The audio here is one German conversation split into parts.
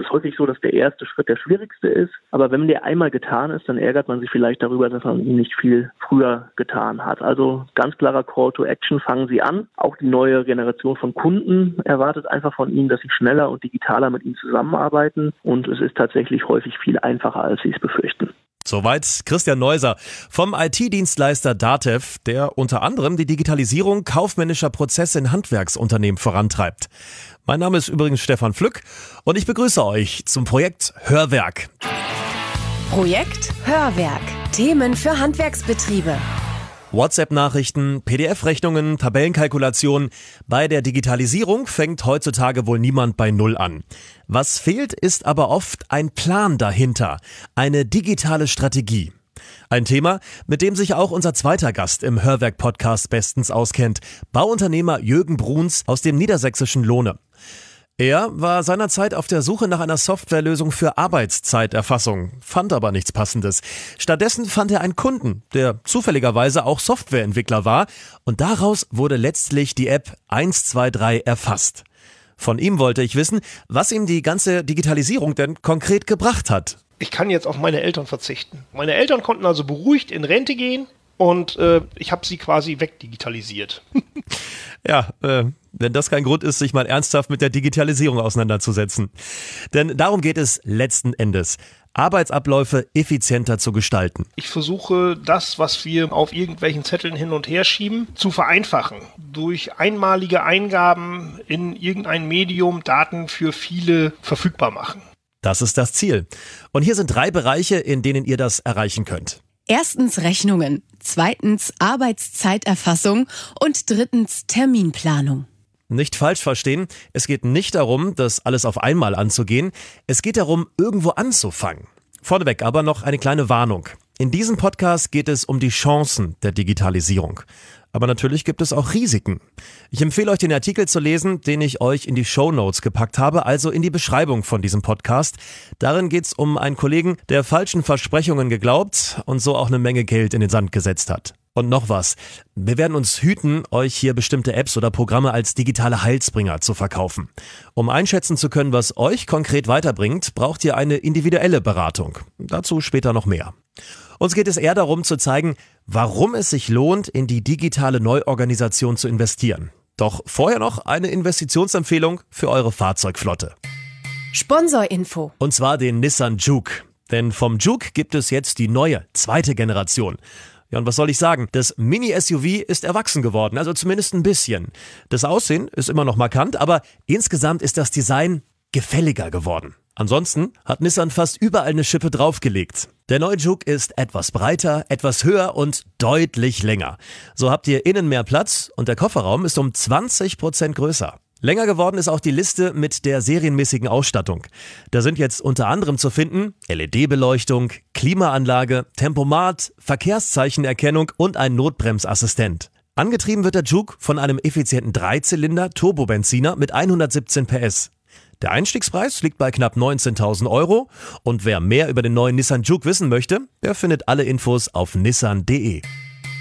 ist häufig so, dass der erste Schritt der schwierigste ist. Aber wenn der einmal getan ist, dann ärgert man sich vielleicht darüber, dass man ihn nicht viel früher getan hat. Also ganz klarer Call to Action, fangen Sie an. Auch die neue Generation von Kunden erwartet einfach von Ihnen, dass Sie schneller und digitaler mit Ihnen zusammenarbeiten. Und es ist tatsächlich häufig viel einfacher, als Sie es befürchten. Soweit Christian Neuser vom IT-Dienstleister Datev, der unter anderem die Digitalisierung kaufmännischer Prozesse in Handwerksunternehmen vorantreibt. Mein Name ist übrigens Stefan Flück und ich begrüße euch zum Projekt Hörwerk. Projekt Hörwerk. Themen für Handwerksbetriebe. WhatsApp-Nachrichten, PDF-Rechnungen, Tabellenkalkulationen. Bei der Digitalisierung fängt heutzutage wohl niemand bei Null an. Was fehlt, ist aber oft ein Plan dahinter, eine digitale Strategie. Ein Thema, mit dem sich auch unser zweiter Gast im Hörwerk-Podcast bestens auskennt, Bauunternehmer Jürgen Bruns aus dem niedersächsischen Lohne. Er war seinerzeit auf der Suche nach einer Softwarelösung für Arbeitszeiterfassung, fand aber nichts Passendes. Stattdessen fand er einen Kunden, der zufälligerweise auch Softwareentwickler war, und daraus wurde letztlich die App 123 erfasst. Von ihm wollte ich wissen, was ihm die ganze Digitalisierung denn konkret gebracht hat. Ich kann jetzt auf meine Eltern verzichten. Meine Eltern konnten also beruhigt in Rente gehen und äh, ich habe sie quasi wegdigitalisiert. ja, äh, wenn das kein Grund ist, sich mal ernsthaft mit der Digitalisierung auseinanderzusetzen. Denn darum geht es letzten Endes. Arbeitsabläufe effizienter zu gestalten. Ich versuche das, was wir auf irgendwelchen Zetteln hin und her schieben, zu vereinfachen. Durch einmalige Eingaben in irgendein Medium Daten für viele verfügbar machen. Das ist das Ziel. Und hier sind drei Bereiche, in denen ihr das erreichen könnt. Erstens Rechnungen, zweitens Arbeitszeiterfassung und drittens Terminplanung. Nicht falsch verstehen, es geht nicht darum, das alles auf einmal anzugehen, es geht darum, irgendwo anzufangen. Vorneweg aber noch eine kleine Warnung. In diesem Podcast geht es um die Chancen der Digitalisierung. Aber natürlich gibt es auch Risiken. Ich empfehle euch den Artikel zu lesen, den ich euch in die Show Notes gepackt habe, also in die Beschreibung von diesem Podcast. Darin geht es um einen Kollegen, der falschen Versprechungen geglaubt und so auch eine Menge Geld in den Sand gesetzt hat. Und noch was. Wir werden uns hüten, euch hier bestimmte Apps oder Programme als digitale Heilsbringer zu verkaufen. Um einschätzen zu können, was euch konkret weiterbringt, braucht ihr eine individuelle Beratung. Dazu später noch mehr. Uns geht es eher darum zu zeigen, warum es sich lohnt, in die digitale Neuorganisation zu investieren. Doch vorher noch eine Investitionsempfehlung für eure Fahrzeugflotte. Sponsorinfo. Und zwar den Nissan Juke. Denn vom Juke gibt es jetzt die neue, zweite Generation. Ja, und was soll ich sagen? Das Mini-SUV ist erwachsen geworden, also zumindest ein bisschen. Das Aussehen ist immer noch markant, aber insgesamt ist das Design gefälliger geworden. Ansonsten hat Nissan fast überall eine Schippe draufgelegt. Der neue Juke ist etwas breiter, etwas höher und deutlich länger. So habt ihr innen mehr Platz und der Kofferraum ist um 20 Prozent größer. Länger geworden ist auch die Liste mit der serienmäßigen Ausstattung. Da sind jetzt unter anderem zu finden LED-Beleuchtung, Klimaanlage, Tempomat, Verkehrszeichenerkennung und ein Notbremsassistent. Angetrieben wird der Juke von einem effizienten Dreizylinder Turbobenziner mit 117 PS. Der Einstiegspreis liegt bei knapp 19.000 Euro und wer mehr über den neuen Nissan Juke wissen möchte, der findet alle Infos auf nissan.de.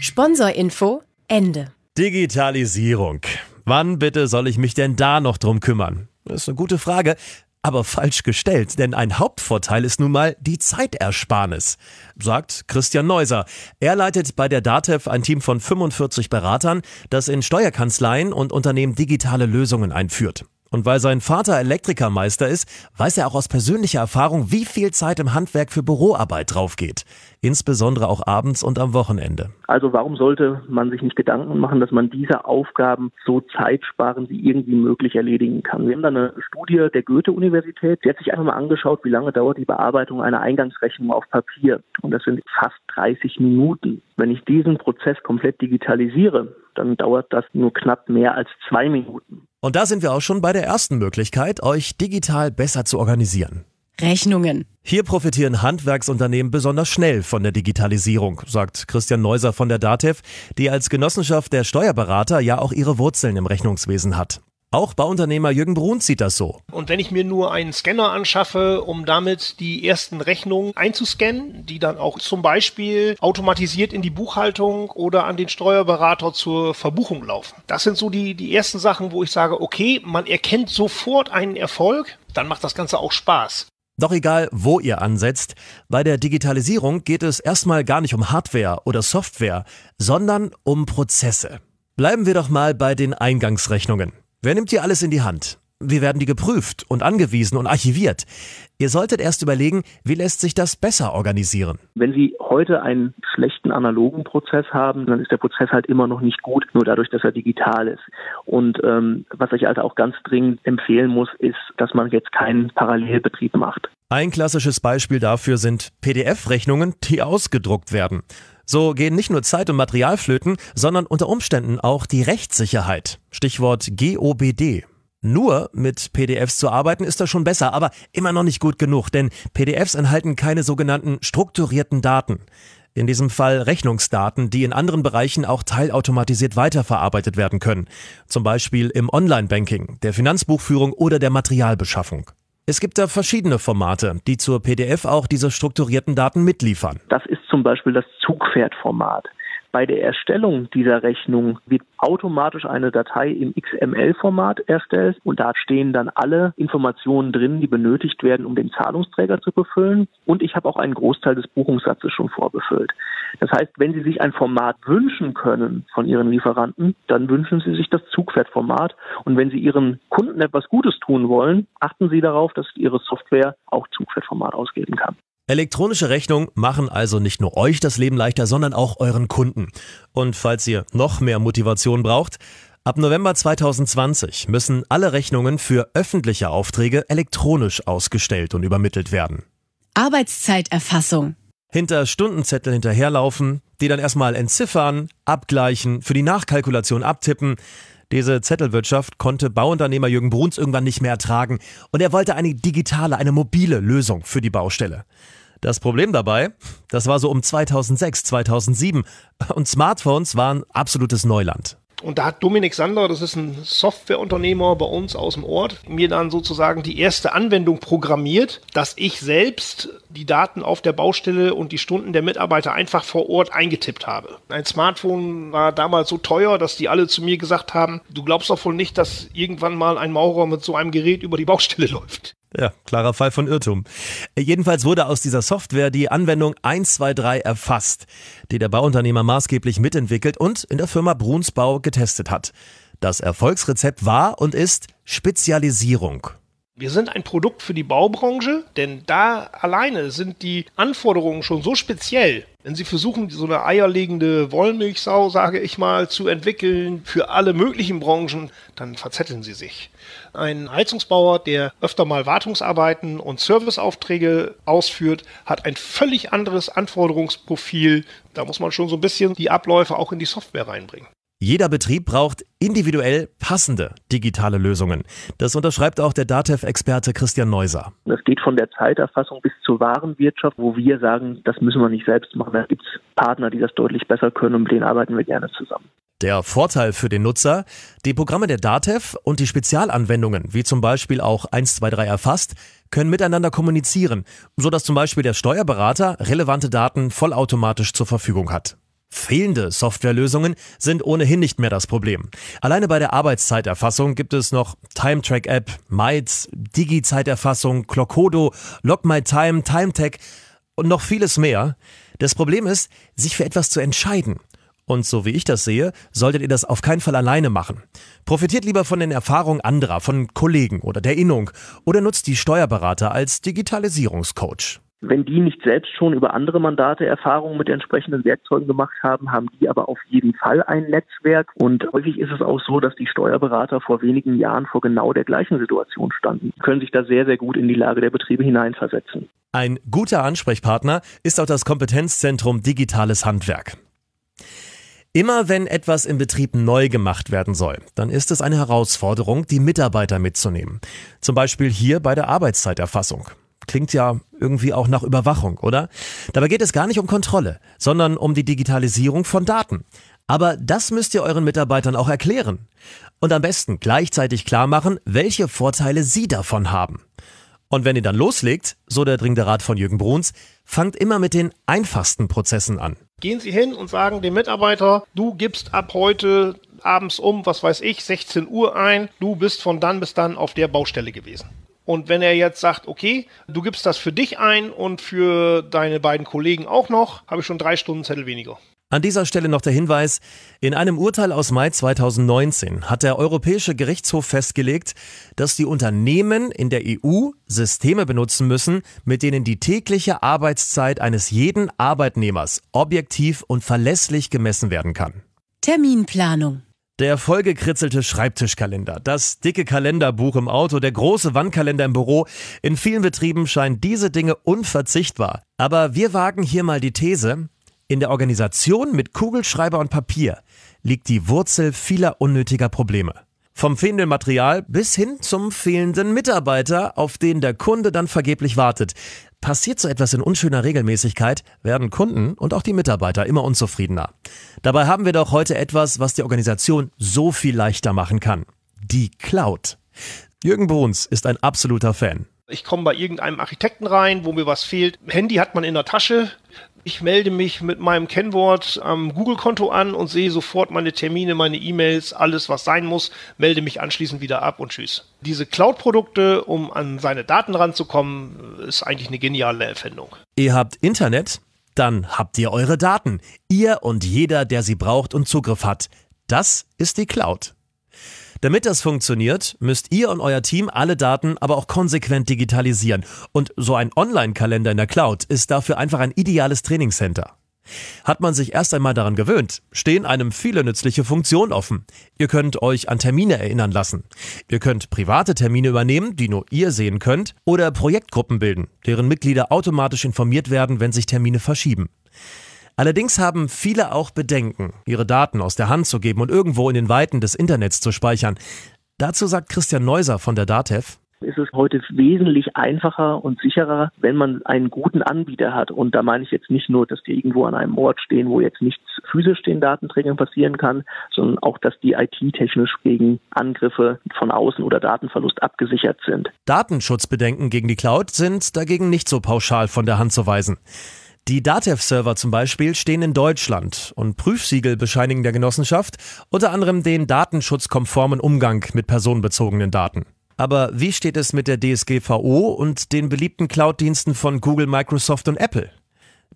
Sponsorinfo Ende. Digitalisierung. Wann bitte soll ich mich denn da noch drum kümmern? Das ist eine gute Frage, aber falsch gestellt, denn ein Hauptvorteil ist nun mal die Zeitersparnis, sagt Christian Neuser. Er leitet bei der DATEV ein Team von 45 Beratern, das in Steuerkanzleien und Unternehmen digitale Lösungen einführt. Und weil sein Vater Elektrikermeister ist, weiß er auch aus persönlicher Erfahrung, wie viel Zeit im Handwerk für Büroarbeit draufgeht. Insbesondere auch abends und am Wochenende. Also warum sollte man sich nicht Gedanken machen, dass man diese Aufgaben so zeitsparend wie irgendwie möglich erledigen kann? Wir haben da eine Studie der Goethe-Universität. Die hat sich einfach mal angeschaut, wie lange dauert die Bearbeitung einer Eingangsrechnung auf Papier. Und das sind fast 30 Minuten. Wenn ich diesen Prozess komplett digitalisiere, dann dauert das nur knapp mehr als zwei Minuten. Und da sind wir auch schon bei der ersten Möglichkeit, euch digital besser zu organisieren. Rechnungen. Hier profitieren Handwerksunternehmen besonders schnell von der Digitalisierung, sagt Christian Neuser von der DATEV, die als Genossenschaft der Steuerberater ja auch ihre Wurzeln im Rechnungswesen hat. Auch Bauunternehmer Jürgen Bruns sieht das so. Und wenn ich mir nur einen Scanner anschaffe, um damit die ersten Rechnungen einzuscannen, die dann auch zum Beispiel automatisiert in die Buchhaltung oder an den Steuerberater zur Verbuchung laufen. Das sind so die, die ersten Sachen, wo ich sage, okay, man erkennt sofort einen Erfolg, dann macht das Ganze auch Spaß. Doch egal, wo ihr ansetzt, bei der Digitalisierung geht es erstmal gar nicht um Hardware oder Software, sondern um Prozesse. Bleiben wir doch mal bei den Eingangsrechnungen. Wer nimmt hier alles in die Hand? Wie werden die geprüft und angewiesen und archiviert? Ihr solltet erst überlegen, wie lässt sich das besser organisieren. Wenn Sie heute einen schlechten analogen Prozess haben, dann ist der Prozess halt immer noch nicht gut, nur dadurch, dass er digital ist. Und ähm, was ich also auch ganz dringend empfehlen muss, ist, dass man jetzt keinen Parallelbetrieb macht. Ein klassisches Beispiel dafür sind PDF-Rechnungen, die ausgedruckt werden. So gehen nicht nur Zeit und Material flöten, sondern unter Umständen auch die Rechtssicherheit. Stichwort GOBD. Nur mit PDFs zu arbeiten ist das schon besser, aber immer noch nicht gut genug, denn PDFs enthalten keine sogenannten strukturierten Daten. In diesem Fall Rechnungsdaten, die in anderen Bereichen auch teilautomatisiert weiterverarbeitet werden können. Zum Beispiel im Online-Banking, der Finanzbuchführung oder der Materialbeschaffung. Es gibt da verschiedene Formate, die zur PDF auch diese strukturierten Daten mitliefern. Das ist zum Beispiel das Zugpferdformat. Bei der Erstellung dieser Rechnung wird automatisch eine Datei im XML-Format erstellt und da stehen dann alle Informationen drin, die benötigt werden, um den Zahlungsträger zu befüllen. Und ich habe auch einen Großteil des Buchungssatzes schon vorbefüllt. Das heißt, wenn Sie sich ein Format wünschen können von Ihren Lieferanten, dann wünschen Sie sich das Zugpferdformat. Und wenn Sie Ihren Kunden etwas Gutes tun wollen, achten Sie darauf, dass Ihre Software auch Zugpferdformat ausgeben kann. Elektronische Rechnungen machen also nicht nur euch das Leben leichter, sondern auch euren Kunden. Und falls ihr noch mehr Motivation braucht, ab November 2020 müssen alle Rechnungen für öffentliche Aufträge elektronisch ausgestellt und übermittelt werden. Arbeitszeiterfassung. Hinter Stundenzettel hinterherlaufen, die dann erstmal entziffern, abgleichen, für die Nachkalkulation abtippen. Diese Zettelwirtschaft konnte Bauunternehmer Jürgen Bruns irgendwann nicht mehr ertragen und er wollte eine digitale, eine mobile Lösung für die Baustelle. Das Problem dabei, das war so um 2006, 2007 und Smartphones waren absolutes Neuland. Und da hat Dominik Sander, das ist ein Softwareunternehmer bei uns aus dem Ort, mir dann sozusagen die erste Anwendung programmiert, dass ich selbst die Daten auf der Baustelle und die Stunden der Mitarbeiter einfach vor Ort eingetippt habe. Ein Smartphone war damals so teuer, dass die alle zu mir gesagt haben, du glaubst doch wohl nicht, dass irgendwann mal ein Maurer mit so einem Gerät über die Baustelle läuft. Ja, klarer Fall von Irrtum. Jedenfalls wurde aus dieser Software die Anwendung 123 erfasst, die der Bauunternehmer maßgeblich mitentwickelt und in der Firma Brunsbau getestet hat. Das Erfolgsrezept war und ist Spezialisierung. Wir sind ein Produkt für die Baubranche, denn da alleine sind die Anforderungen schon so speziell. Wenn Sie versuchen, so eine eierlegende Wollmilchsau, sage ich mal, zu entwickeln für alle möglichen Branchen, dann verzetteln Sie sich. Ein Heizungsbauer, der öfter mal Wartungsarbeiten und Serviceaufträge ausführt, hat ein völlig anderes Anforderungsprofil. Da muss man schon so ein bisschen die Abläufe auch in die Software reinbringen. Jeder Betrieb braucht individuell passende digitale Lösungen. Das unterschreibt auch der DATEV-Experte Christian Neuser. Das geht von der Zeiterfassung bis zur Warenwirtschaft, wo wir sagen, das müssen wir nicht selbst machen. Da gibt es Partner, die das deutlich besser können und mit denen arbeiten wir gerne zusammen. Der Vorteil für den Nutzer, die Programme der DATEV und die Spezialanwendungen, wie zum Beispiel auch 123 erfasst, können miteinander kommunizieren, sodass zum Beispiel der Steuerberater relevante Daten vollautomatisch zur Verfügung hat. Fehlende Softwarelösungen sind ohnehin nicht mehr das Problem. Alleine bei der Arbeitszeiterfassung gibt es noch Time-Track-App, Mites, Digi-Zeiterfassung, Clockodo, Log My Time, TimeTech und noch vieles mehr. Das Problem ist, sich für etwas zu entscheiden. Und so wie ich das sehe, solltet ihr das auf keinen Fall alleine machen. Profitiert lieber von den Erfahrungen anderer, von Kollegen oder der Innung oder nutzt die Steuerberater als Digitalisierungscoach. Wenn die nicht selbst schon über andere Mandate Erfahrungen mit entsprechenden Werkzeugen gemacht haben, haben die aber auf jeden Fall ein Netzwerk. Und häufig ist es auch so, dass die Steuerberater vor wenigen Jahren vor genau der gleichen Situation standen, die können sich da sehr, sehr gut in die Lage der Betriebe hineinversetzen. Ein guter Ansprechpartner ist auch das Kompetenzzentrum Digitales Handwerk. Immer wenn etwas im Betrieb neu gemacht werden soll, dann ist es eine Herausforderung, die Mitarbeiter mitzunehmen. Zum Beispiel hier bei der Arbeitszeiterfassung. Klingt ja irgendwie auch nach Überwachung, oder? Dabei geht es gar nicht um Kontrolle, sondern um die Digitalisierung von Daten. Aber das müsst ihr euren Mitarbeitern auch erklären. und am besten gleichzeitig klar machen, welche Vorteile Sie davon haben. Und wenn ihr dann loslegt, so der dringende Rat von Jürgen Bruns, fangt immer mit den einfachsten Prozessen an. Gehen Sie hin und sagen dem Mitarbeiter, du gibst ab heute abends um, was weiß ich, 16 Uhr ein, du bist von dann bis dann auf der Baustelle gewesen. Und wenn er jetzt sagt, okay, du gibst das für dich ein und für deine beiden Kollegen auch noch, habe ich schon drei Stunden Zettel weniger. An dieser Stelle noch der Hinweis, in einem Urteil aus Mai 2019 hat der Europäische Gerichtshof festgelegt, dass die Unternehmen in der EU Systeme benutzen müssen, mit denen die tägliche Arbeitszeit eines jeden Arbeitnehmers objektiv und verlässlich gemessen werden kann. Terminplanung. Der vollgekritzelte Schreibtischkalender, das dicke Kalenderbuch im Auto, der große Wandkalender im Büro. In vielen Betrieben scheinen diese Dinge unverzichtbar. Aber wir wagen hier mal die These, in der Organisation mit Kugelschreiber und Papier liegt die Wurzel vieler unnötiger Probleme. Vom fehlenden Material bis hin zum fehlenden Mitarbeiter, auf den der Kunde dann vergeblich wartet. Passiert so etwas in unschöner Regelmäßigkeit, werden Kunden und auch die Mitarbeiter immer unzufriedener. Dabei haben wir doch heute etwas, was die Organisation so viel leichter machen kann. Die Cloud. Jürgen Bruns ist ein absoluter Fan. Ich komme bei irgendeinem Architekten rein, wo mir was fehlt. Handy hat man in der Tasche. Ich melde mich mit meinem Kennwort am Google-Konto an und sehe sofort meine Termine, meine E-Mails, alles, was sein muss, melde mich anschließend wieder ab und tschüss. Diese Cloud-Produkte, um an seine Daten ranzukommen, ist eigentlich eine geniale Erfindung. Ihr habt Internet, dann habt ihr eure Daten. Ihr und jeder, der sie braucht und Zugriff hat. Das ist die Cloud. Damit das funktioniert, müsst ihr und euer Team alle Daten aber auch konsequent digitalisieren. Und so ein Online-Kalender in der Cloud ist dafür einfach ein ideales Trainingscenter. Hat man sich erst einmal daran gewöhnt, stehen einem viele nützliche Funktionen offen. Ihr könnt euch an Termine erinnern lassen. Ihr könnt private Termine übernehmen, die nur ihr sehen könnt, oder Projektgruppen bilden, deren Mitglieder automatisch informiert werden, wenn sich Termine verschieben. Allerdings haben viele auch Bedenken, ihre Daten aus der Hand zu geben und irgendwo in den Weiten des Internets zu speichern. Dazu sagt Christian Neuser von der DATEV, ist es heute wesentlich einfacher und sicherer, wenn man einen guten Anbieter hat. Und da meine ich jetzt nicht nur, dass die irgendwo an einem Ort stehen, wo jetzt nichts physisch den Datenträgern passieren kann, sondern auch, dass die IT-technisch gegen Angriffe von außen oder Datenverlust abgesichert sind. Datenschutzbedenken gegen die Cloud sind dagegen nicht so pauschal von der Hand zu weisen. Die Datev-Server zum Beispiel stehen in Deutschland und Prüfsiegel bescheinigen der Genossenschaft unter anderem den datenschutzkonformen Umgang mit personenbezogenen Daten. Aber wie steht es mit der DSGVO und den beliebten Cloud-Diensten von Google, Microsoft und Apple?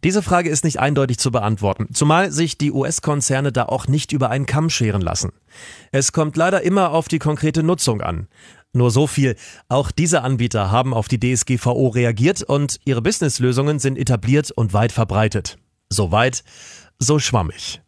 Diese Frage ist nicht eindeutig zu beantworten, zumal sich die US-Konzerne da auch nicht über einen Kamm scheren lassen. Es kommt leider immer auf die konkrete Nutzung an. Nur so viel. Auch diese Anbieter haben auf die DSGVO reagiert und ihre Businesslösungen sind etabliert und weit verbreitet. So weit, so schwammig.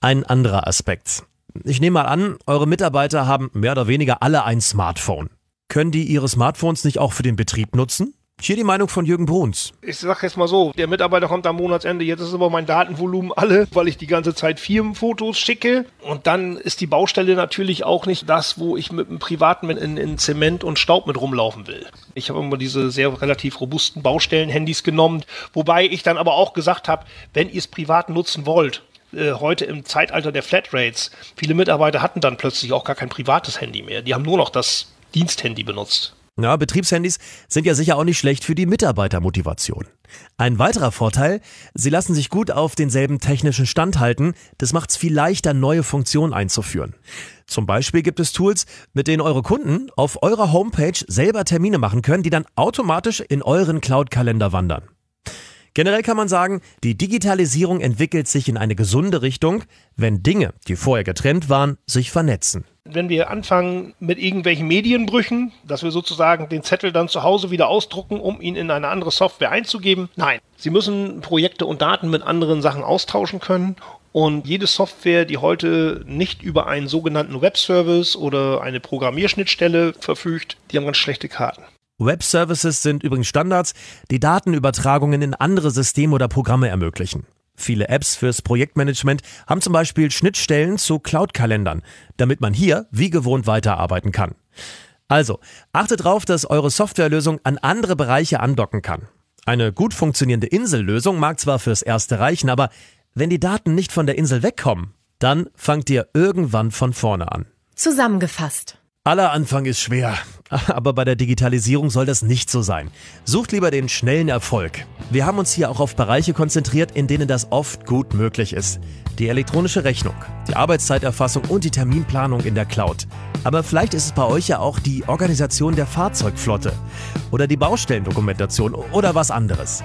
Ein anderer Aspekt. Ich nehme mal an, eure Mitarbeiter haben mehr oder weniger alle ein Smartphone. Können die ihre Smartphones nicht auch für den Betrieb nutzen? Hier die Meinung von Jürgen Bruns. Ich sag jetzt mal so, der Mitarbeiter kommt am Monatsende, jetzt ist aber mein Datenvolumen alle, weil ich die ganze Zeit Firmenfotos schicke. Und dann ist die Baustelle natürlich auch nicht das, wo ich mit einem privaten in, in Zement und Staub mit rumlaufen will. Ich habe immer diese sehr relativ robusten Baustellen-Handys genommen, wobei ich dann aber auch gesagt habe, wenn ihr es privat nutzen wollt, äh, heute im Zeitalter der Flatrates, viele Mitarbeiter hatten dann plötzlich auch gar kein privates Handy mehr. Die haben nur noch das Diensthandy benutzt. Ja, Betriebshandys sind ja sicher auch nicht schlecht für die Mitarbeitermotivation. Ein weiterer Vorteil, sie lassen sich gut auf denselben technischen Stand halten, das macht es viel leichter, neue Funktionen einzuführen. Zum Beispiel gibt es Tools, mit denen eure Kunden auf eurer Homepage selber Termine machen können, die dann automatisch in euren Cloud-Kalender wandern. Generell kann man sagen, die Digitalisierung entwickelt sich in eine gesunde Richtung, wenn Dinge, die vorher getrennt waren, sich vernetzen. Wenn wir anfangen mit irgendwelchen Medienbrüchen, dass wir sozusagen den Zettel dann zu Hause wieder ausdrucken, um ihn in eine andere Software einzugeben. Nein, Sie müssen Projekte und Daten mit anderen Sachen austauschen können und jede Software, die heute nicht über einen sogenannten Webservice oder eine Programmierschnittstelle verfügt, die haben ganz schlechte Karten. Web-Services sind übrigens Standards, die Datenübertragungen in andere Systeme oder Programme ermöglichen. Viele Apps fürs Projektmanagement haben zum Beispiel Schnittstellen zu Cloud-Kalendern, damit man hier wie gewohnt weiterarbeiten kann. Also, achtet darauf, dass eure Softwarelösung an andere Bereiche andocken kann. Eine gut funktionierende Insellösung mag zwar fürs Erste reichen, aber wenn die Daten nicht von der Insel wegkommen, dann fangt ihr irgendwann von vorne an. Zusammengefasst. Aller Anfang ist schwer, aber bei der Digitalisierung soll das nicht so sein. Sucht lieber den schnellen Erfolg. Wir haben uns hier auch auf Bereiche konzentriert, in denen das oft gut möglich ist. Die elektronische Rechnung, die Arbeitszeiterfassung und die Terminplanung in der Cloud. Aber vielleicht ist es bei euch ja auch die Organisation der Fahrzeugflotte oder die Baustellendokumentation oder was anderes.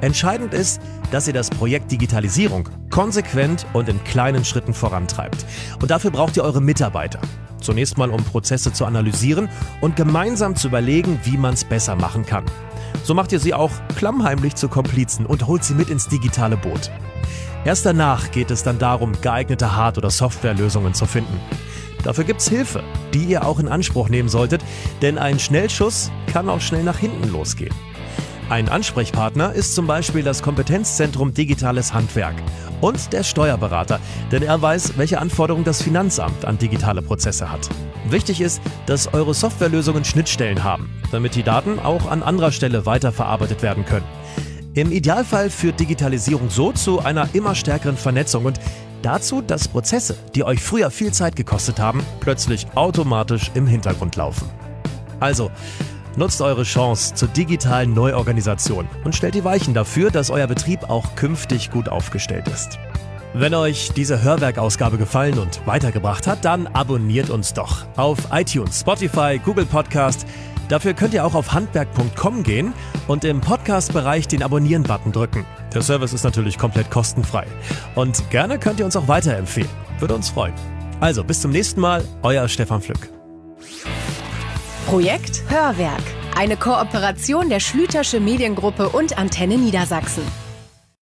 Entscheidend ist, dass ihr das Projekt Digitalisierung konsequent und in kleinen Schritten vorantreibt. Und dafür braucht ihr eure Mitarbeiter. Zunächst mal, um Prozesse zu analysieren und gemeinsam zu überlegen, wie man es besser machen kann. So macht ihr sie auch klammheimlich zu Komplizen und holt sie mit ins digitale Boot. Erst danach geht es dann darum, geeignete Hard- oder Softwarelösungen zu finden. Dafür gibt's Hilfe, die ihr auch in Anspruch nehmen solltet, denn ein Schnellschuss kann auch schnell nach hinten losgehen. Ein Ansprechpartner ist zum Beispiel das Kompetenzzentrum Digitales Handwerk und der Steuerberater, denn er weiß, welche Anforderungen das Finanzamt an digitale Prozesse hat. Wichtig ist, dass eure Softwarelösungen Schnittstellen haben, damit die Daten auch an anderer Stelle weiterverarbeitet werden können. Im Idealfall führt Digitalisierung so zu einer immer stärkeren Vernetzung und dazu, dass Prozesse, die euch früher viel Zeit gekostet haben, plötzlich automatisch im Hintergrund laufen. Also, Nutzt eure Chance zur digitalen Neuorganisation und stellt die Weichen dafür, dass euer Betrieb auch künftig gut aufgestellt ist. Wenn euch diese Hörwerkausgabe gefallen und weitergebracht hat, dann abonniert uns doch auf iTunes, Spotify, Google Podcast. Dafür könnt ihr auch auf handwerk.com gehen und im Podcast-Bereich den Abonnieren-Button drücken. Der Service ist natürlich komplett kostenfrei. Und gerne könnt ihr uns auch weiterempfehlen. Würde uns freuen. Also bis zum nächsten Mal, euer Stefan Pflück. Projekt Hörwerk. Eine Kooperation der Schlütersche Mediengruppe und Antenne Niedersachsen.